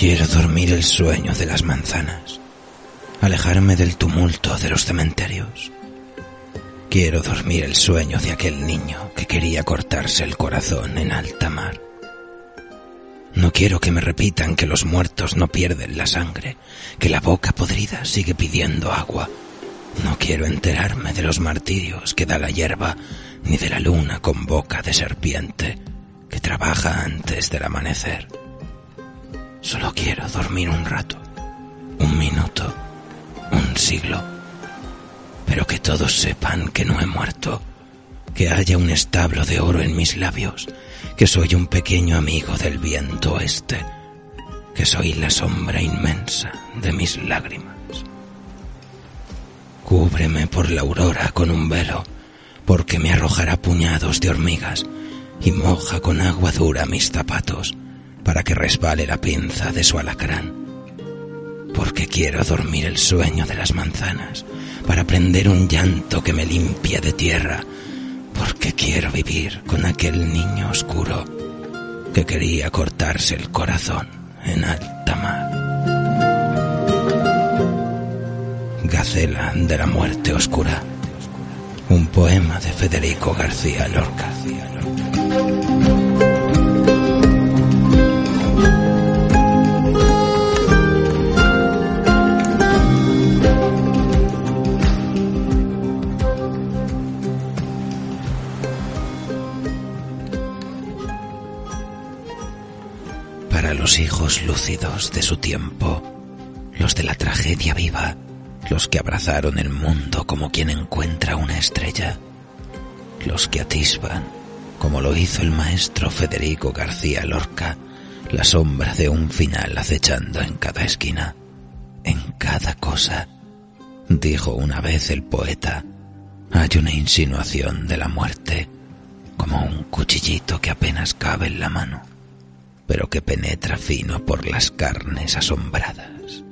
Quiero dormir el sueño de las manzanas, alejarme del tumulto de los cementerios. Quiero dormir el sueño de aquel niño que quería cortarse el corazón en alta mar. No quiero que me repitan que los muertos no pierden la sangre, que la boca podrida sigue pidiendo agua. No quiero enterarme de los martirios que da la hierba, ni de la luna con boca de serpiente que trabaja antes del amanecer. Solo quiero dormir un rato, un minuto, un siglo. Pero que todos sepan que no he muerto, que haya un establo de oro en mis labios, que soy un pequeño amigo del viento este, que soy la sombra inmensa de mis lágrimas. Cúbreme por la aurora con un velo, porque me arrojará puñados de hormigas y moja con agua dura mis zapatos para que resbale la pinza de su alacrán. Porque quiero dormir el sueño de las manzanas, para prender un llanto que me limpie de tierra, porque quiero vivir con aquel niño oscuro que quería cortarse el corazón en alta mar. Gacela de la muerte oscura, un poema de Federico García Lorca. Para los hijos lúcidos de su tiempo, los de la tragedia viva, los que abrazaron el mundo como quien encuentra una estrella, los que atisban, como lo hizo el maestro Federico García Lorca, la sombra de un final acechando en cada esquina, en cada cosa. Dijo una vez el poeta, hay una insinuación de la muerte, como un cuchillito que apenas cabe en la mano, pero que penetra fino por las carnes asombradas.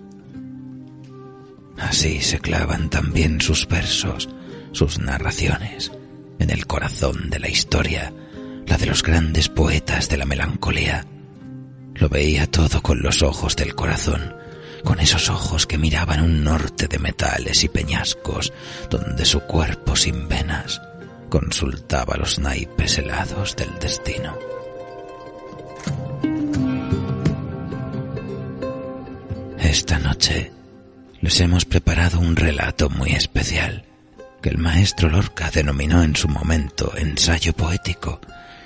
Así se clavan también sus versos, sus narraciones, en el corazón de la historia, la de los grandes poetas de la melancolía. Lo veía todo con los ojos del corazón, con esos ojos que miraban un norte de metales y peñascos, donde su cuerpo sin venas consultaba los naipes helados del destino. Esta noche les hemos preparado un relato muy especial que el maestro Lorca denominó en su momento ensayo poético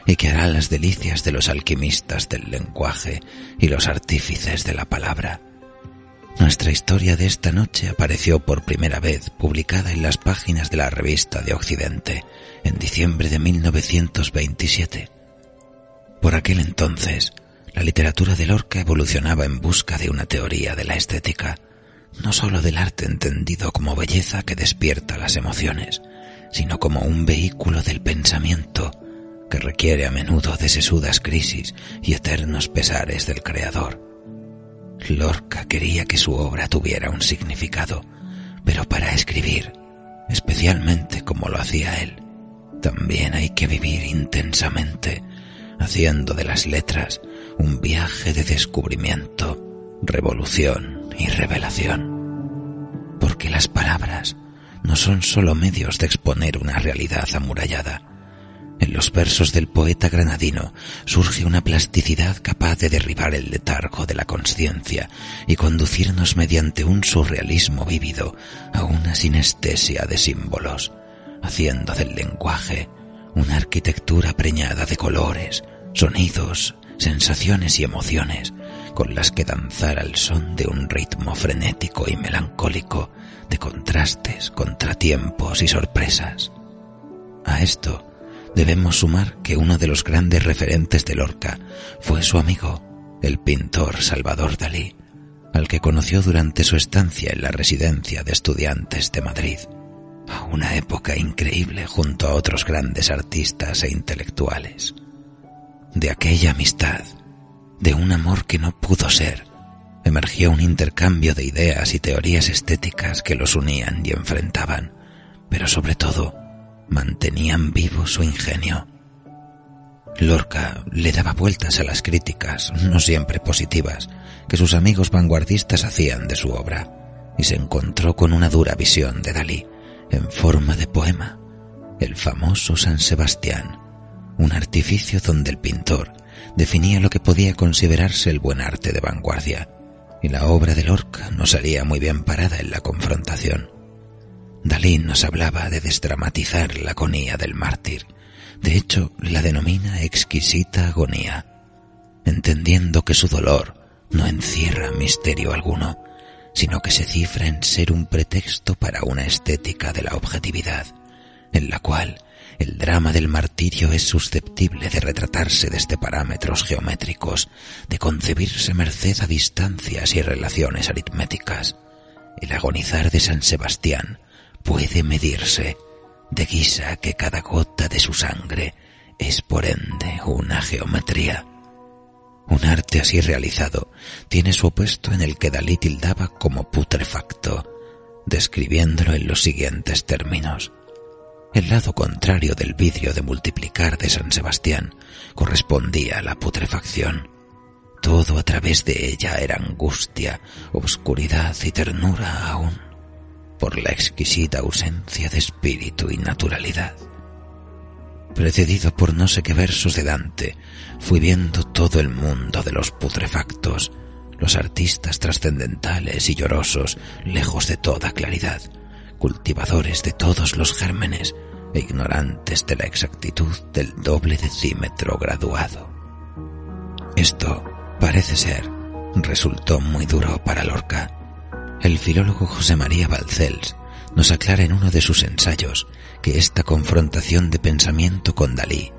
y que hará las delicias de los alquimistas del lenguaje y los artífices de la palabra. Nuestra historia de esta noche apareció por primera vez publicada en las páginas de la revista de Occidente en diciembre de 1927. Por aquel entonces, la literatura de Lorca evolucionaba en busca de una teoría de la estética, no sólo del arte entendido como belleza que despierta las emociones, sino como un vehículo del pensamiento que requiere a menudo de sesudas crisis y eternos pesares del creador. Lorca quería que su obra tuviera un significado, pero para escribir, especialmente como lo hacía él, también hay que vivir intensamente, haciendo de las letras un viaje de descubrimiento, revolución y revelación. Porque las palabras no son sólo medios de exponer una realidad amurallada. En los versos del poeta granadino surge una plasticidad capaz de derribar el letargo de la conciencia y conducirnos mediante un surrealismo vívido a una sinestesia de símbolos, haciendo del lenguaje una arquitectura preñada de colores, sonidos, sensaciones y emociones con las que danzar al son de un ritmo frenético y melancólico de contrastes, contratiempos y sorpresas. A esto debemos sumar que uno de los grandes referentes de Lorca fue su amigo, el pintor Salvador Dalí, al que conoció durante su estancia en la residencia de estudiantes de Madrid. Una época increíble junto a otros grandes artistas e intelectuales. De aquella amistad, de un amor que no pudo ser, emergió un intercambio de ideas y teorías estéticas que los unían y enfrentaban, pero sobre todo mantenían vivo su ingenio. Lorca le daba vueltas a las críticas, no siempre positivas, que sus amigos vanguardistas hacían de su obra, y se encontró con una dura visión de Dalí, en forma de poema, el famoso San Sebastián, un artificio donde el pintor definía lo que podía considerarse el buen arte de vanguardia, y la obra de Lorca no salía muy bien parada en la confrontación. Dalí nos hablaba de desdramatizar la agonía del mártir, de hecho la denomina exquisita agonía, entendiendo que su dolor no encierra misterio alguno, sino que se cifra en ser un pretexto para una estética de la objetividad, en la cual el drama del martirio es susceptible de retratarse desde parámetros geométricos, de concebirse merced a distancias y relaciones aritméticas. El agonizar de San Sebastián puede medirse, de guisa que cada gota de su sangre es por ende una geometría. Un arte así realizado tiene su opuesto en el que Dalí tildaba como putrefacto, describiéndolo en los siguientes términos. El lado contrario del vidrio de multiplicar de San Sebastián correspondía a la putrefacción. Todo a través de ella era angustia, obscuridad y ternura aún, por la exquisita ausencia de espíritu y naturalidad. Precedido por no sé qué versos de Dante, fui viendo todo el mundo de los putrefactos, los artistas trascendentales y llorosos, lejos de toda claridad, cultivadores de todos los gérmenes e ignorantes de la exactitud del doble decímetro graduado. Esto, parece ser, resultó muy duro para Lorca. El filólogo José María Balcells nos aclara en uno de sus ensayos que esta confrontación de pensamiento con Dalí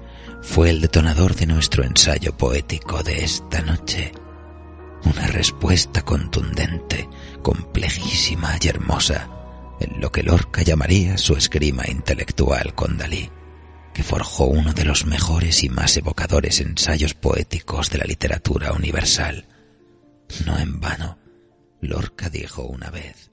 fue el detonador de nuestro ensayo poético de esta noche. Una respuesta contundente, complejísima y hermosa, en lo que Lorca llamaría su esgrima intelectual con Dalí, que forjó uno de los mejores y más evocadores ensayos poéticos de la literatura universal. No en vano, Lorca dijo una vez,